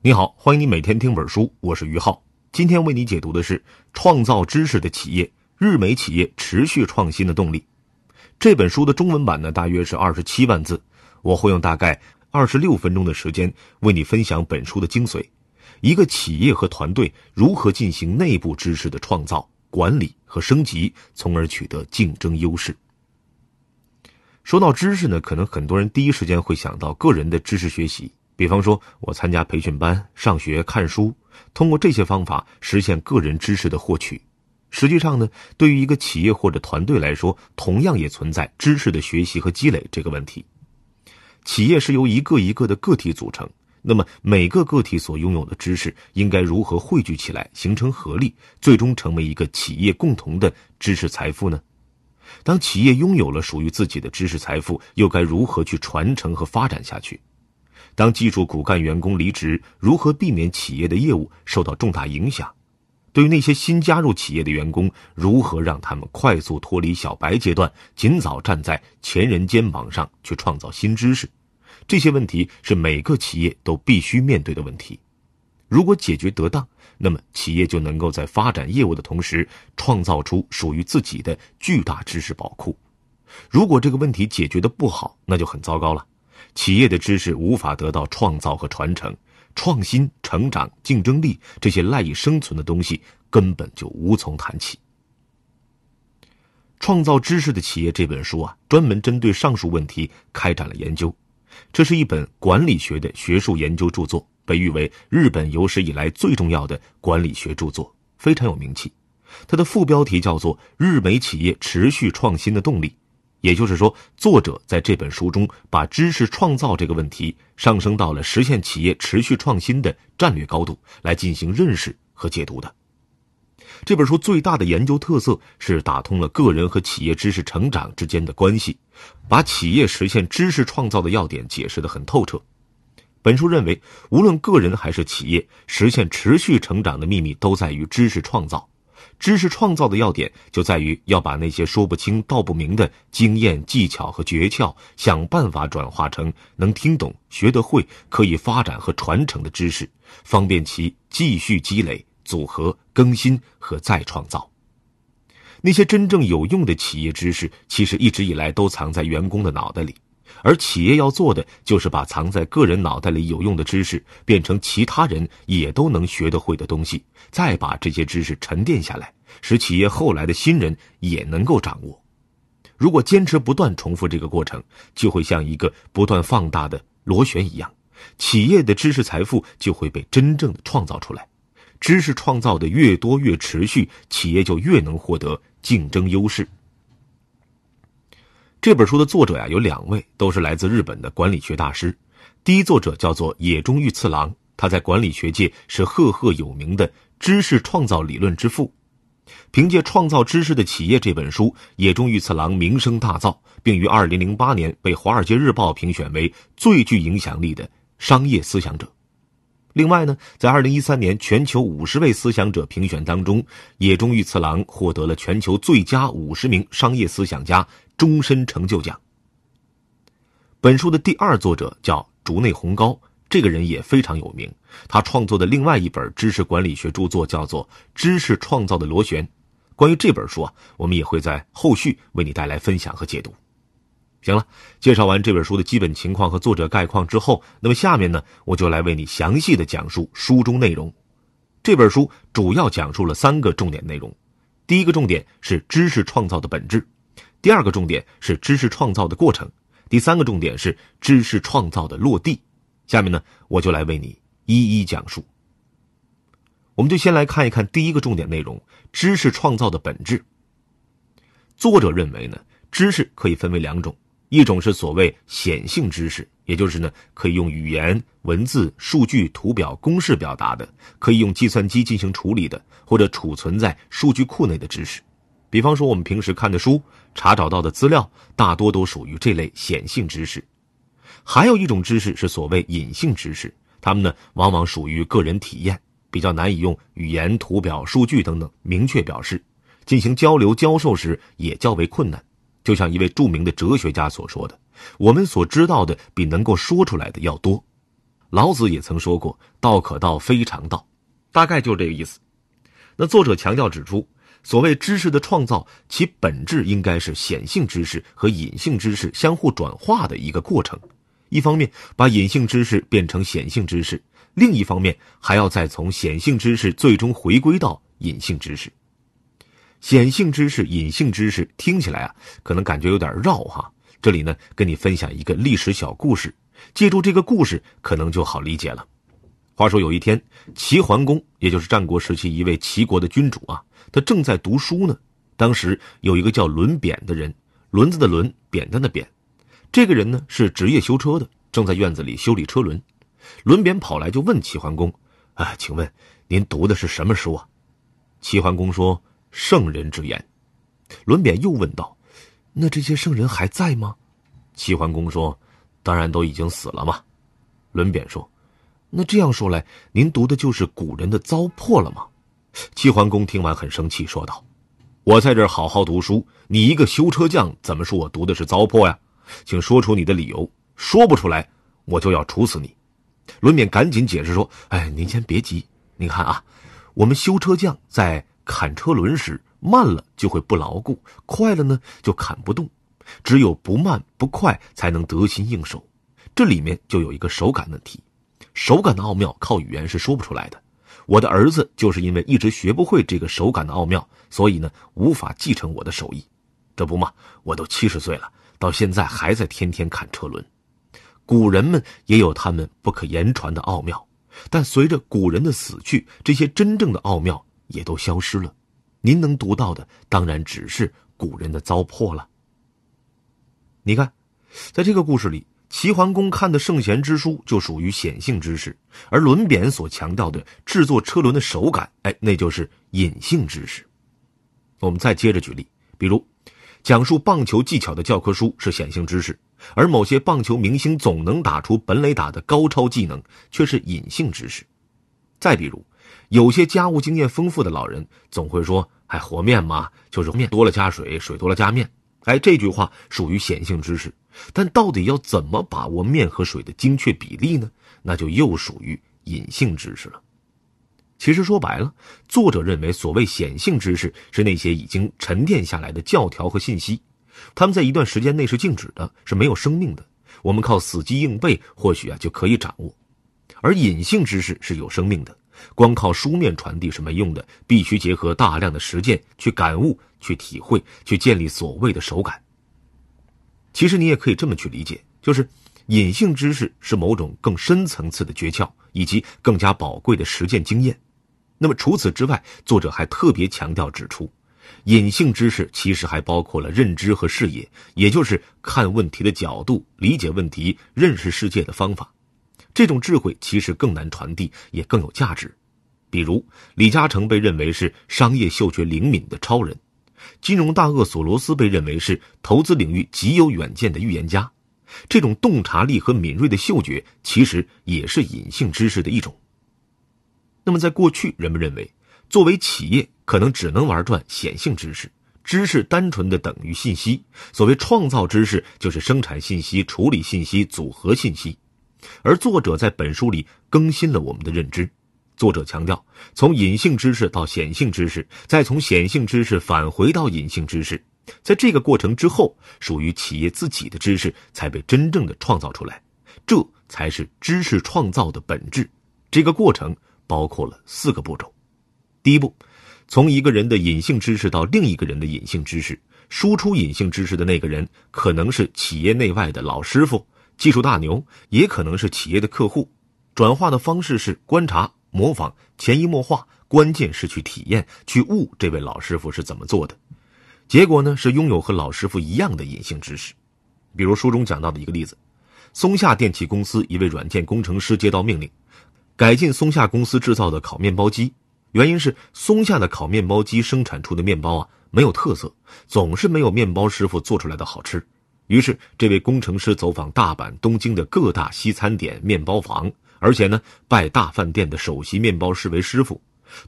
你好，欢迎你每天听本书，我是于浩。今天为你解读的是《创造知识的企业：日美企业持续创新的动力》。这本书的中文版呢，大约是二十七万字，我会用大概二十六分钟的时间为你分享本书的精髓：一个企业和团队如何进行内部知识的创造、管理和升级，从而取得竞争优势。说到知识呢，可能很多人第一时间会想到个人的知识学习。比方说，我参加培训班、上学、看书，通过这些方法实现个人知识的获取。实际上呢，对于一个企业或者团队来说，同样也存在知识的学习和积累这个问题。企业是由一个一个的个体组成，那么每个个体所拥有的知识应该如何汇聚起来，形成合力，最终成为一个企业共同的知识财富呢？当企业拥有了属于自己的知识财富，又该如何去传承和发展下去？当技术骨干员工离职，如何避免企业的业务受到重大影响？对于那些新加入企业的员工，如何让他们快速脱离小白阶段，尽早站在前人肩膀上去创造新知识？这些问题是每个企业都必须面对的问题。如果解决得当，那么企业就能够在发展业务的同时，创造出属于自己的巨大知识宝库。如果这个问题解决的不好，那就很糟糕了。企业的知识无法得到创造和传承，创新、成长、竞争力这些赖以生存的东西根本就无从谈起。创造知识的企业这本书啊，专门针对上述问题开展了研究。这是一本管理学的学术研究著作，被誉为日本有史以来最重要的管理学著作，非常有名气。它的副标题叫做《日美企业持续创新的动力》。也就是说，作者在这本书中把知识创造这个问题上升到了实现企业持续创新的战略高度来进行认识和解读的。这本书最大的研究特色是打通了个人和企业知识成长之间的关系，把企业实现知识创造的要点解释得很透彻。本书认为，无论个人还是企业，实现持续成长的秘密都在于知识创造。知识创造的要点就在于要把那些说不清道不明的经验、技巧和诀窍，想办法转化成能听懂、学得会、可以发展和传承的知识，方便其继续积累、组合、更新和再创造。那些真正有用的企业知识，其实一直以来都藏在员工的脑袋里。而企业要做的，就是把藏在个人脑袋里有用的知识，变成其他人也都能学得会的东西，再把这些知识沉淀下来，使企业后来的新人也能够掌握。如果坚持不断重复这个过程，就会像一个不断放大的螺旋一样，企业的知识财富就会被真正的创造出来。知识创造的越多越持续，企业就越能获得竞争优势。这本书的作者呀有两位，都是来自日本的管理学大师。第一作者叫做野中裕次郎，他在管理学界是赫赫有名的知识创造理论之父。凭借《创造知识的企业》这本书，野中裕次郎名声大噪，并于2008年被《华尔街日报》评选为最具影响力的商业思想者。另外呢，在2013年全球50位思想者评选当中，野中裕次郎获得了全球最佳50名商业思想家。终身成就奖。本书的第二作者叫竹内宏高，这个人也非常有名。他创作的另外一本知识管理学著作叫做《知识创造的螺旋》。关于这本书啊，我们也会在后续为你带来分享和解读。行了，介绍完这本书的基本情况和作者概况之后，那么下面呢，我就来为你详细的讲述书中内容。这本书主要讲述了三个重点内容。第一个重点是知识创造的本质。第二个重点是知识创造的过程，第三个重点是知识创造的落地。下面呢，我就来为你一一讲述。我们就先来看一看第一个重点内容：知识创造的本质。作者认为呢，知识可以分为两种，一种是所谓显性知识，也就是呢可以用语言、文字、数据、图表、公式表达的，可以用计算机进行处理的，或者储存在数据库内的知识。比方说，我们平时看的书、查找到的资料，大多都属于这类显性知识。还有一种知识是所谓隐性知识，它们呢往往属于个人体验，比较难以用语言、图表、数据等等明确表示，进行交流教授时也较为困难。就像一位著名的哲学家所说的：“我们所知道的比能够说出来的要多。”老子也曾说过：“道可道，非常道。”大概就是这个意思。那作者强调指出，所谓知识的创造，其本质应该是显性知识和隐性知识相互转化的一个过程。一方面把隐性知识变成显性知识，另一方面还要再从显性知识最终回归到隐性知识。显性知识、隐性知识听起来啊，可能感觉有点绕哈。这里呢，跟你分享一个历史小故事，借助这个故事，可能就好理解了。话说有一天，齐桓公，也就是战国时期一位齐国的君主啊，他正在读书呢。当时有一个叫轮扁的人，轮子的轮，扁担的扁。这个人呢是职业修车的，正在院子里修理车轮。轮扁跑来就问齐桓公：“啊，请问您读的是什么书啊？”齐桓公说：“圣人之言。”轮扁又问道。那这些圣人还在吗？齐桓公说：“当然都已经死了嘛。”轮扁说：“那这样说来，您读的就是古人的糟粕了吗？”齐桓公听完很生气，说道：“我在这儿好好读书，你一个修车匠，怎么说我读的是糟粕呀？请说出你的理由。说不出来，我就要处死你。”轮扁赶紧解释说：“哎，您先别急，你看啊，我们修车匠在砍车轮时。”慢了就会不牢固，快了呢就砍不动。只有不慢不快，才能得心应手。这里面就有一个手感问题，手感的奥妙靠语言是说不出来的。我的儿子就是因为一直学不会这个手感的奥妙，所以呢无法继承我的手艺。这不嘛，我都七十岁了，到现在还在天天砍车轮。古人们也有他们不可言传的奥妙，但随着古人的死去，这些真正的奥妙也都消失了。您能读到的，当然只是古人的糟粕了。你看，在这个故事里，齐桓公看的圣贤之书就属于显性知识，而轮扁所强调的制作车轮的手感，哎，那就是隐性知识。我们再接着举例，比如，讲述棒球技巧的教科书是显性知识，而某些棒球明星总能打出本垒打的高超技能却是隐性知识。再比如。有些家务经验丰富的老人总会说：“哎，和面嘛，就是面多了加水，水多了加面。”哎，这句话属于显性知识，但到底要怎么把握面和水的精确比例呢？那就又属于隐性知识了。其实说白了，作者认为所谓显性知识是那些已经沉淀下来的教条和信息，他们在一段时间内是静止的，是没有生命的。我们靠死记硬背或许啊就可以掌握，而隐性知识是有生命的。光靠书面传递是没用的，必须结合大量的实践去感悟、去体会、去建立所谓的手感。其实你也可以这么去理解，就是隐性知识是某种更深层次的诀窍，以及更加宝贵的实践经验。那么除此之外，作者还特别强调指出，隐性知识其实还包括了认知和视野，也就是看问题的角度、理解问题、认识世界的方法。这种智慧其实更难传递，也更有价值。比如，李嘉诚被认为是商业嗅觉灵敏的超人，金融大鳄索罗斯被认为是投资领域极有远见的预言家。这种洞察力和敏锐的嗅觉，其实也是隐性知识的一种。那么，在过去，人们认为，作为企业，可能只能玩转显性知识，知识单纯的等于信息。所谓创造知识，就是生产信息、处理信息、组合信息。而作者在本书里更新了我们的认知。作者强调，从隐性知识到显性知识，再从显性知识返回到隐性知识，在这个过程之后，属于企业自己的知识才被真正的创造出来。这才是知识创造的本质。这个过程包括了四个步骤：第一步，从一个人的隐性知识到另一个人的隐性知识，输出隐性知识的那个人可能是企业内外的老师傅。技术大牛也可能是企业的客户，转化的方式是观察、模仿、潜移默化，关键是去体验、去悟这位老师傅是怎么做的。结果呢是拥有和老师傅一样的隐性知识。比如书中讲到的一个例子：松下电器公司一位软件工程师接到命令，改进松下公司制造的烤面包机。原因是松下的烤面包机生产出的面包啊没有特色，总是没有面包师傅做出来的好吃。于是，这位工程师走访大阪、东京的各大西餐点、面包房，而且呢，拜大饭店的首席面包师为师傅。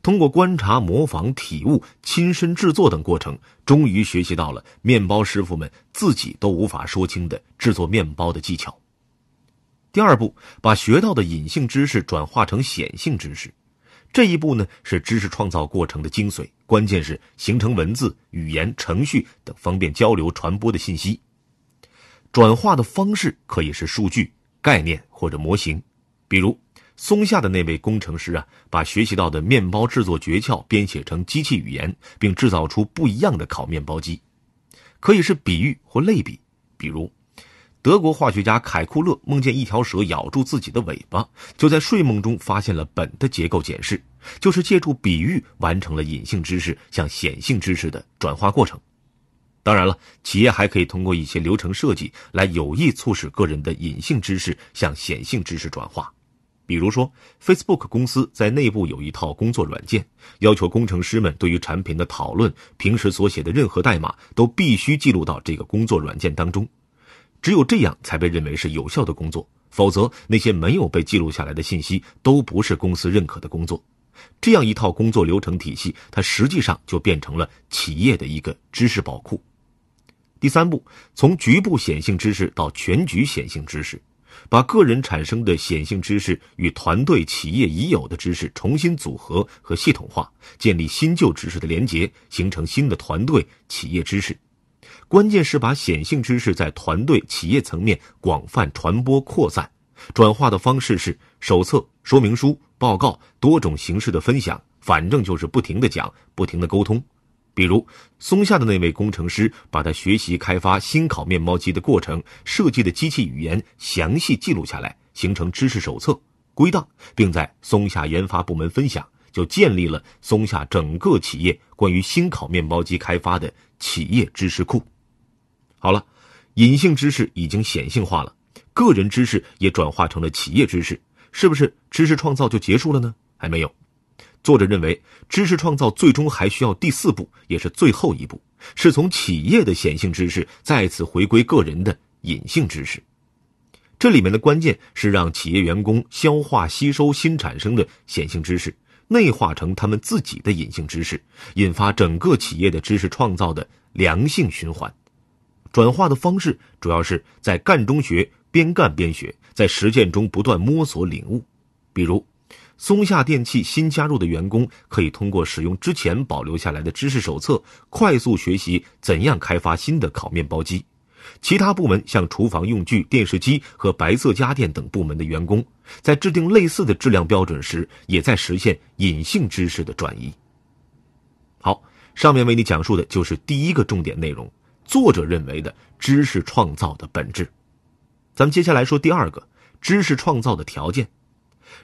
通过观察、模仿、体悟、亲身制作等过程，终于学习到了面包师傅们自己都无法说清的制作面包的技巧。第二步，把学到的隐性知识转化成显性知识。这一步呢，是知识创造过程的精髓，关键是形成文字、语言、程序等方便交流传播的信息。转化的方式可以是数据、概念或者模型，比如松下的那位工程师啊，把学习到的面包制作诀窍编写成机器语言，并制造出不一样的烤面包机。可以是比喻或类比，比如。德国化学家凯库勒梦见一条蛇咬住自己的尾巴，就在睡梦中发现了苯的结构解释，就是借助比喻完成了隐性知识向显性知识的转化过程。当然了，企业还可以通过一些流程设计来有意促使个人的隐性知识向显性知识转化。比如说，Facebook 公司在内部有一套工作软件，要求工程师们对于产品的讨论、平时所写的任何代码都必须记录到这个工作软件当中。只有这样才被认为是有效的工作，否则那些没有被记录下来的信息都不是公司认可的工作。这样一套工作流程体系，它实际上就变成了企业的一个知识宝库。第三步，从局部显性知识到全局显性知识，把个人产生的显性知识与团队、企业已有的知识重新组合和系统化，建立新旧知识的连结，形成新的团队、企业知识。关键是把显性知识在团队、企业层面广泛传播扩散，转化的方式是手册、说明书、报告多种形式的分享，反正就是不停的讲，不停的沟通。比如松下的那位工程师，把他学习开发新烤面包机的过程设计的机器语言详细记录下来，形成知识手册归档，并在松下研发部门分享，就建立了松下整个企业关于新烤面包机开发的企业知识库。好了，隐性知识已经显性化了，个人知识也转化成了企业知识，是不是知识创造就结束了呢？还没有。作者认为，知识创造最终还需要第四步，也是最后一步，是从企业的显性知识再次回归个人的隐性知识。这里面的关键是让企业员工消化吸收新产生的显性知识，内化成他们自己的隐性知识，引发整个企业的知识创造的良性循环。转化的方式主要是在干中学，边干边学，在实践中不断摸索领悟。比如，松下电器新加入的员工可以通过使用之前保留下来的知识手册，快速学习怎样开发新的烤面包机。其他部门像厨房用具、电视机和白色家电等部门的员工，在制定类似的质量标准时，也在实现隐性知识的转移。好，上面为你讲述的就是第一个重点内容。作者认为的知识创造的本质，咱们接下来说第二个知识创造的条件。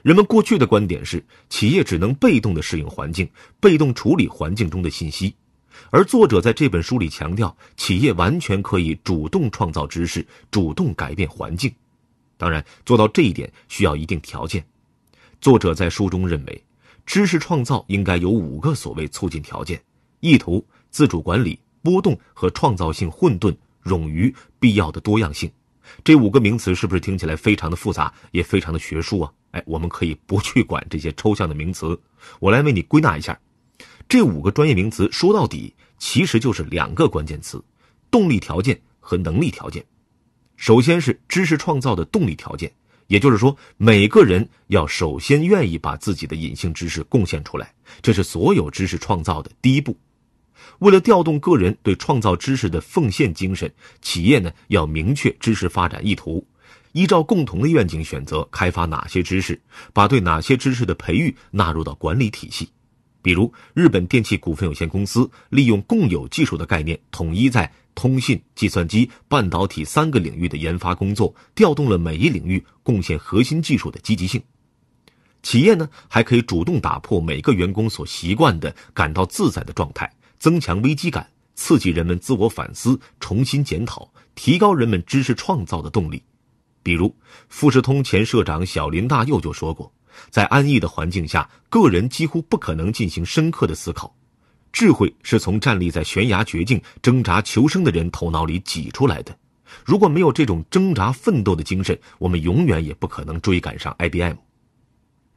人们过去的观点是，企业只能被动的适应环境，被动处理环境中的信息，而作者在这本书里强调，企业完全可以主动创造知识，主动改变环境。当然，做到这一点需要一定条件。作者在书中认为，知识创造应该有五个所谓促进条件：意图、自主管理。波动和创造性混沌、冗余、必要的多样性，这五个名词是不是听起来非常的复杂，也非常的学术啊？哎，我们可以不去管这些抽象的名词，我来为你归纳一下。这五个专业名词说到底其实就是两个关键词：动力条件和能力条件。首先是知识创造的动力条件，也就是说，每个人要首先愿意把自己的隐性知识贡献出来，这是所有知识创造的第一步。为了调动个人对创造知识的奉献精神，企业呢要明确知识发展意图，依照共同的愿景选择开发哪些知识，把对哪些知识的培育纳入到管理体系。比如，日本电器股份有限公司利用共有技术的概念，统一在通信、计算机、半导体三个领域的研发工作，调动了每一领域贡献核心技术的积极性。企业呢还可以主动打破每个员工所习惯的感到自在的状态。增强危机感，刺激人们自我反思、重新检讨，提高人们知识创造的动力。比如，富士通前社长小林大佑就说过，在安逸的环境下，个人几乎不可能进行深刻的思考。智慧是从站立在悬崖绝境、挣扎求生的人头脑里挤出来的。如果没有这种挣扎奋斗的精神，我们永远也不可能追赶上 IBM。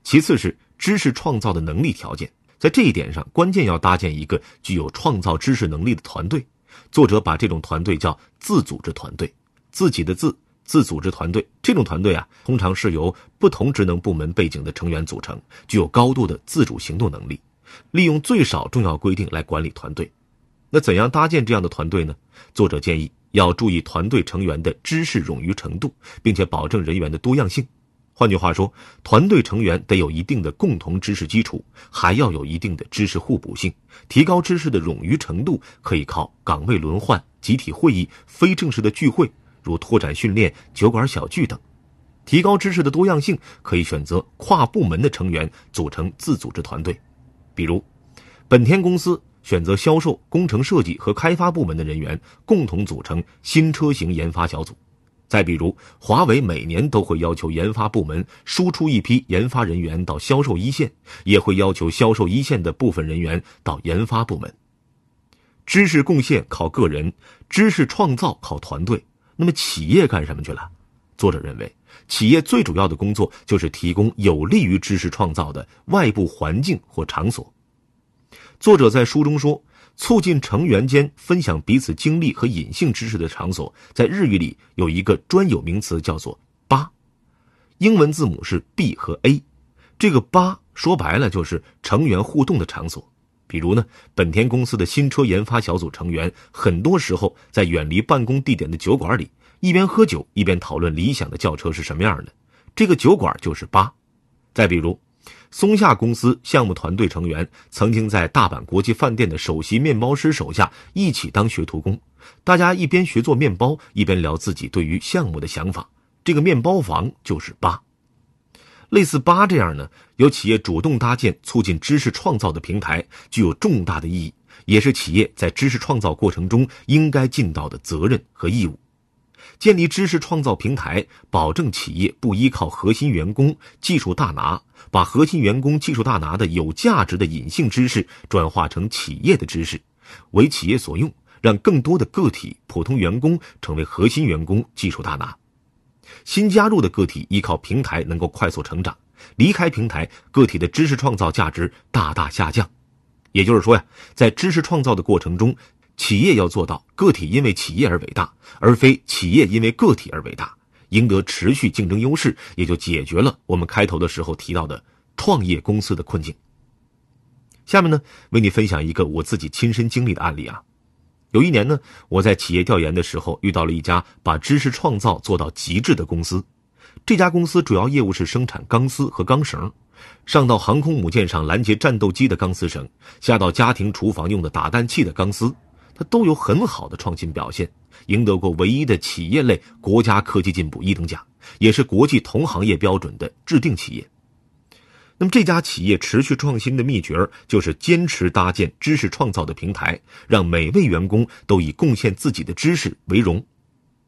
其次是知识创造的能力条件。在这一点上，关键要搭建一个具有创造知识能力的团队。作者把这种团队叫“自组织团队”，自己的“自”自组织团队。这种团队啊，通常是由不同职能部门背景的成员组成，具有高度的自主行动能力，利用最少重要规定来管理团队。那怎样搭建这样的团队呢？作者建议要注意团队成员的知识冗余程度，并且保证人员的多样性。换句话说，团队成员得有一定的共同知识基础，还要有一定的知识互补性。提高知识的冗余程度，可以靠岗位轮换、集体会议、非正式的聚会，如拓展训练、酒馆小聚等；提高知识的多样性，可以选择跨部门的成员组成自组织团队，比如，本田公司选择销售、工程设计和开发部门的人员共同组成新车型研发小组。再比如，华为每年都会要求研发部门输出一批研发人员到销售一线，也会要求销售一线的部分人员到研发部门。知识贡献靠个人，知识创造靠团队。那么企业干什么去了？作者认为，企业最主要的工作就是提供有利于知识创造的外部环境或场所。作者在书中说。促进成员间分享彼此经历和隐性知识的场所，在日语里有一个专有名词，叫做“吧”，英文字母是 B 和 A。这个“吧”说白了就是成员互动的场所。比如呢，本田公司的新车研发小组成员，很多时候在远离办公地点的酒馆里，一边喝酒一边讨论理想的轿车是什么样的。这个酒馆就是“吧”。再比如。松下公司项目团队成员曾经在大阪国际饭店的首席面包师手下一起当学徒工，大家一边学做面包，一边聊自己对于项目的想法。这个面包房就是八。类似八这样呢，由企业主动搭建促进知识创造的平台，具有重大的意义，也是企业在知识创造过程中应该尽到的责任和义务。建立知识创造平台，保证企业不依靠核心员工技术大拿，把核心员工技术大拿的有价值的隐性知识转化成企业的知识，为企业所用，让更多的个体普通员工成为核心员工技术大拿。新加入的个体依靠平台能够快速成长，离开平台，个体的知识创造价值大大下降。也就是说呀，在知识创造的过程中。企业要做到个体因为企业而伟大，而非企业因为个体而伟大，赢得持续竞争优势，也就解决了我们开头的时候提到的创业公司的困境。下面呢，为你分享一个我自己亲身经历的案例啊。有一年呢，我在企业调研的时候遇到了一家把知识创造做到极致的公司。这家公司主要业务是生产钢丝和钢绳，上到航空母舰上拦截战斗机的钢丝绳，下到家庭厨房用的打蛋器的钢丝。它都有很好的创新表现，赢得过唯一的企业类国家科技进步一等奖，也是国际同行业标准的制定企业。那么这家企业持续创新的秘诀就是坚持搭建知识创造的平台，让每位员工都以贡献自己的知识为荣。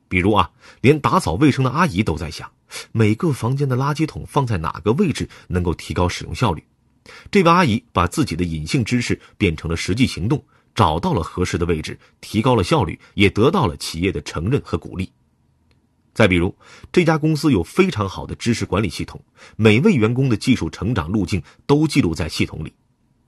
比如啊，连打扫卫生的阿姨都在想，每个房间的垃圾桶放在哪个位置能够提高使用效率。这位阿姨把自己的隐性知识变成了实际行动。找到了合适的位置，提高了效率，也得到了企业的承认和鼓励。再比如，这家公司有非常好的知识管理系统，每位员工的技术成长路径都记录在系统里。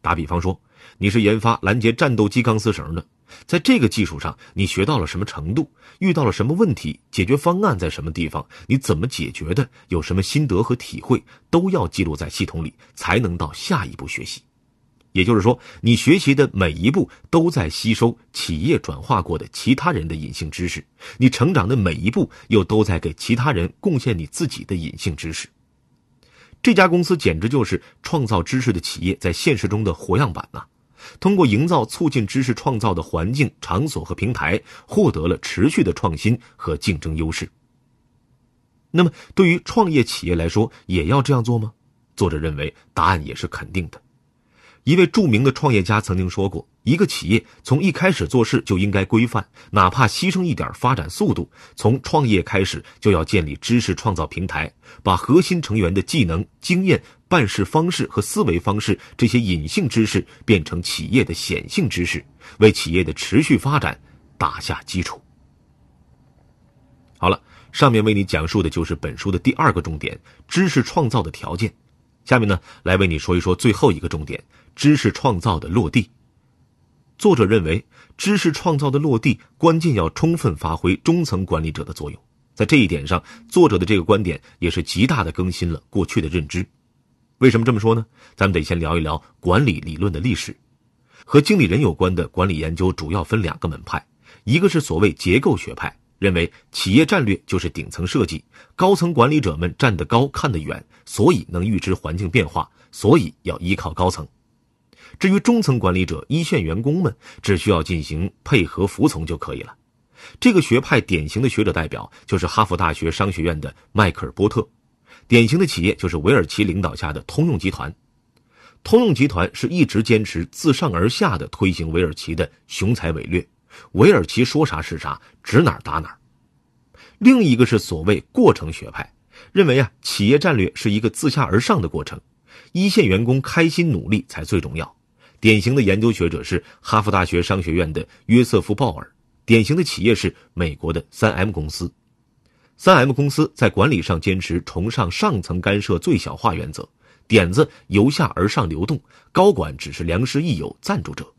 打比方说，你是研发拦截战斗机钢丝绳的，在这个技术上你学到了什么程度，遇到了什么问题，解决方案在什么地方，你怎么解决的，有什么心得和体会，都要记录在系统里，才能到下一步学习。也就是说，你学习的每一步都在吸收企业转化过的其他人的隐性知识，你成长的每一步又都在给其他人贡献你自己的隐性知识。这家公司简直就是创造知识的企业在现实中的活样板呐！通过营造促进知识创造的环境、场所和平台，获得了持续的创新和竞争优势。那么，对于创业企业来说，也要这样做吗？作者认为，答案也是肯定的。一位著名的创业家曾经说过：“一个企业从一开始做事就应该规范，哪怕牺牲一点发展速度。从创业开始就要建立知识创造平台，把核心成员的技能、经验、办事方式和思维方式这些隐性知识变成企业的显性知识，为企业的持续发展打下基础。”好了，上面为你讲述的就是本书的第二个重点：知识创造的条件。下面呢，来为你说一说最后一个重点：知识创造的落地。作者认为，知识创造的落地关键要充分发挥中层管理者的作用。在这一点上，作者的这个观点也是极大的更新了过去的认知。为什么这么说呢？咱们得先聊一聊管理理论的历史。和经理人有关的管理研究主要分两个门派，一个是所谓结构学派，认为企业战略就是顶层设计，高层管理者们站得高看得远，所以能预知环境变化，所以要依靠高层。至于中层管理者、一线员工们，只需要进行配合服从就可以了。这个学派典型的学者代表就是哈佛大学商学院的迈克尔·波特，典型的企业就是韦尔奇领导下的通用集团。通用集团是一直坚持自上而下的推行韦尔奇的雄才伟略，韦尔奇说啥是啥，指哪打哪。另一个是所谓过程学派，认为啊，企业战略是一个自下而上的过程，一线员工开心努力才最重要。典型的研究学者是哈佛大学商学院的约瑟夫·鲍尔。典型的企业是美国的三 M 公司，三 M 公司在管理上坚持崇尚上层干涉最小化原则，点子由下而上流动，高管只是良师益友、赞助者。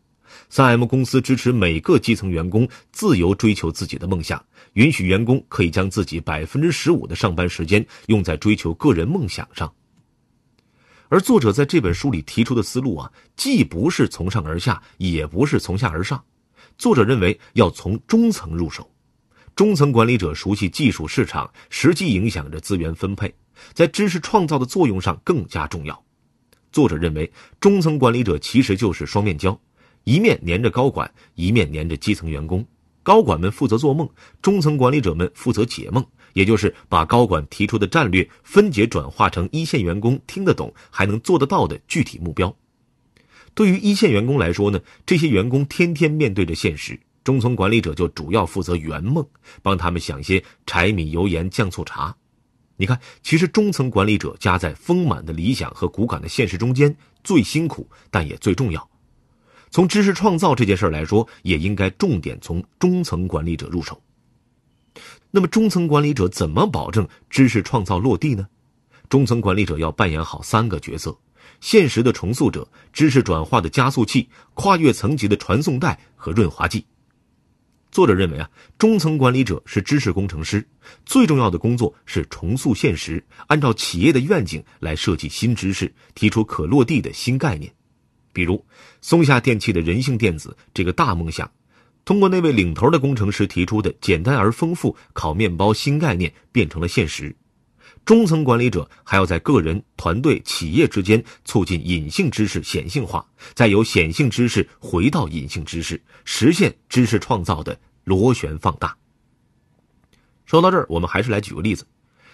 三 M 公司支持每个基层员工自由追求自己的梦想，允许员工可以将自己百分之十五的上班时间用在追求个人梦想上。而作者在这本书里提出的思路啊，既不是从上而下，也不是从下而上。作者认为要从中层入手，中层管理者熟悉技术市场，实际影响着资源分配，在知识创造的作用上更加重要。作者认为，中层管理者其实就是双面胶，一面粘着高管，一面粘着基层员工。高管们负责做梦，中层管理者们负责解梦，也就是把高管提出的战略分解转化成一线员工听得懂还能做得到的具体目标。对于一线员工来说呢，这些员工天天面对着现实，中层管理者就主要负责圆梦，帮他们想些柴米油盐酱醋茶。你看，其实中层管理者夹在丰满的理想和骨感的现实中间，最辛苦，但也最重要。从知识创造这件事来说，也应该重点从中层管理者入手。那么，中层管理者怎么保证知识创造落地呢？中层管理者要扮演好三个角色。现实的重塑者、知识转化的加速器、跨越层级的传送带和润滑剂。作者认为啊，中层管理者是知识工程师，最重要的工作是重塑现实，按照企业的愿景来设计新知识，提出可落地的新概念。比如，松下电器的人性电子这个大梦想，通过那位领头的工程师提出的简单而丰富烤面包新概念，变成了现实。中层管理者还要在个人、团队、企业之间促进隐性知识显性化，再由显性知识回到隐性知识，实现知识创造的螺旋放大。说到这儿，我们还是来举个例子：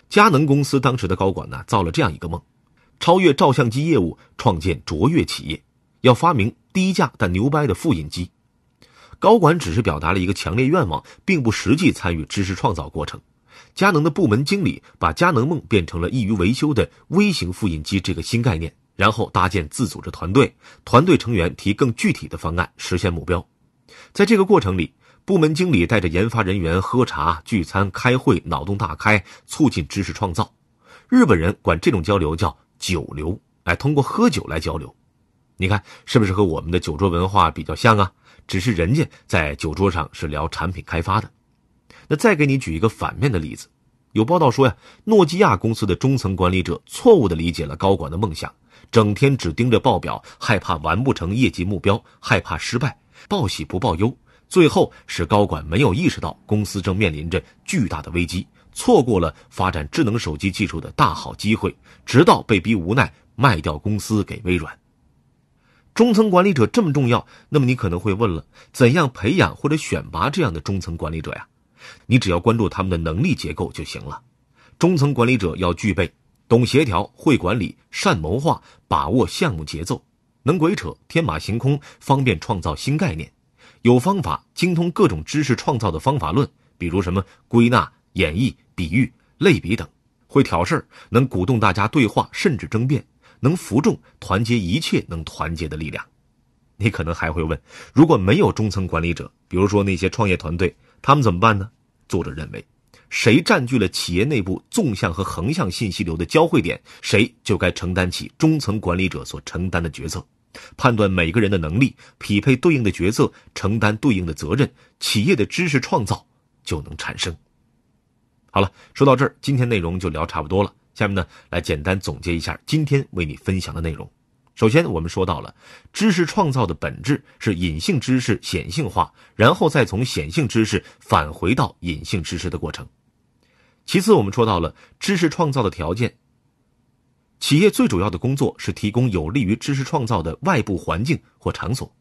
佳能公司当时的高管呢，造了这样一个梦，超越照相机业务，创建卓越企业，要发明低价但牛掰的复印机。高管只是表达了一个强烈愿望，并不实际参与知识创造过程。佳能的部门经理把佳能梦变成了易于维修的微型复印机这个新概念，然后搭建自组织团队，团队成员提更具体的方案，实现目标。在这个过程里，部门经理带着研发人员喝茶、聚餐、开会，脑洞大开，促进知识创造。日本人管这种交流叫酒流，哎，通过喝酒来交流。你看是不是和我们的酒桌文化比较像啊？只是人家在酒桌上是聊产品开发的。那再给你举一个反面的例子，有报道说呀，诺基亚公司的中层管理者错误的理解了高管的梦想，整天只盯着报表，害怕完不成业绩目标，害怕失败，报喜不报忧，最后使高管没有意识到公司正面临着巨大的危机，错过了发展智能手机技术的大好机会，直到被逼无奈卖掉公司给微软。中层管理者这么重要，那么你可能会问了，怎样培养或者选拔这样的中层管理者呀？你只要关注他们的能力结构就行了。中层管理者要具备懂协调、会管理、善谋划、把握项目节奏、能鬼扯、天马行空、方便创造新概念、有方法、精通各种知识创造的方法论，比如什么归纳、演绎、比喻、类比等；会挑事儿，能鼓动大家对话甚至争辩，能服众、团结一切能团结的力量。你可能还会问：如果没有中层管理者，比如说那些创业团队？他们怎么办呢？作者认为，谁占据了企业内部纵向和横向信息流的交汇点，谁就该承担起中层管理者所承担的角色，判断每个人的能力，匹配对应的角色，承担对应的责任，企业的知识创造就能产生。好了，说到这儿，今天内容就聊差不多了。下面呢，来简单总结一下今天为你分享的内容。首先，我们说到了知识创造的本质是隐性知识显性化，然后再从显性知识返回到隐性知识的过程。其次，我们说到了知识创造的条件。企业最主要的工作是提供有利于知识创造的外部环境或场所。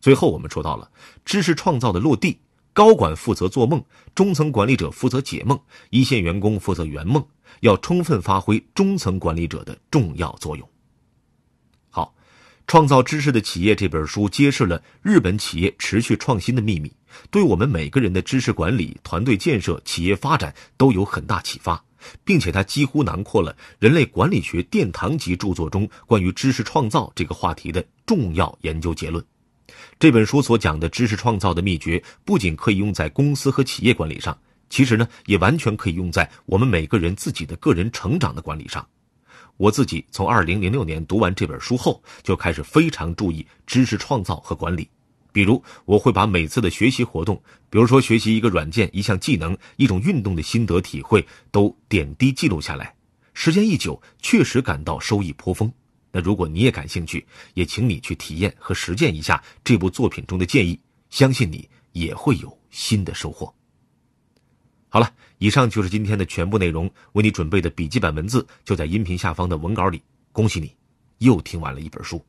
最后，我们说到了知识创造的落地。高管负责做梦，中层管理者负责解梦，一线员工负责圆梦，要充分发挥中层管理者的重要作用。好，创造知识的企业这本书揭示了日本企业持续创新的秘密，对我们每个人的知识管理、团队建设、企业发展都有很大启发，并且它几乎囊括了人类管理学殿堂级著作中关于知识创造这个话题的重要研究结论。这本书所讲的知识创造的秘诀，不仅可以用在公司和企业管理上，其实呢，也完全可以用在我们每个人自己的个人成长的管理上。我自己从二零零六年读完这本书后，就开始非常注意知识创造和管理。比如，我会把每次的学习活动，比如说学习一个软件、一项技能、一种运动的心得体会，都点滴记录下来。时间一久，确实感到收益颇丰。那如果你也感兴趣，也请你去体验和实践一下这部作品中的建议，相信你也会有新的收获。好了，以上就是今天的全部内容，为你准备的笔记本文字就在音频下方的文稿里。恭喜你，又听完了一本书。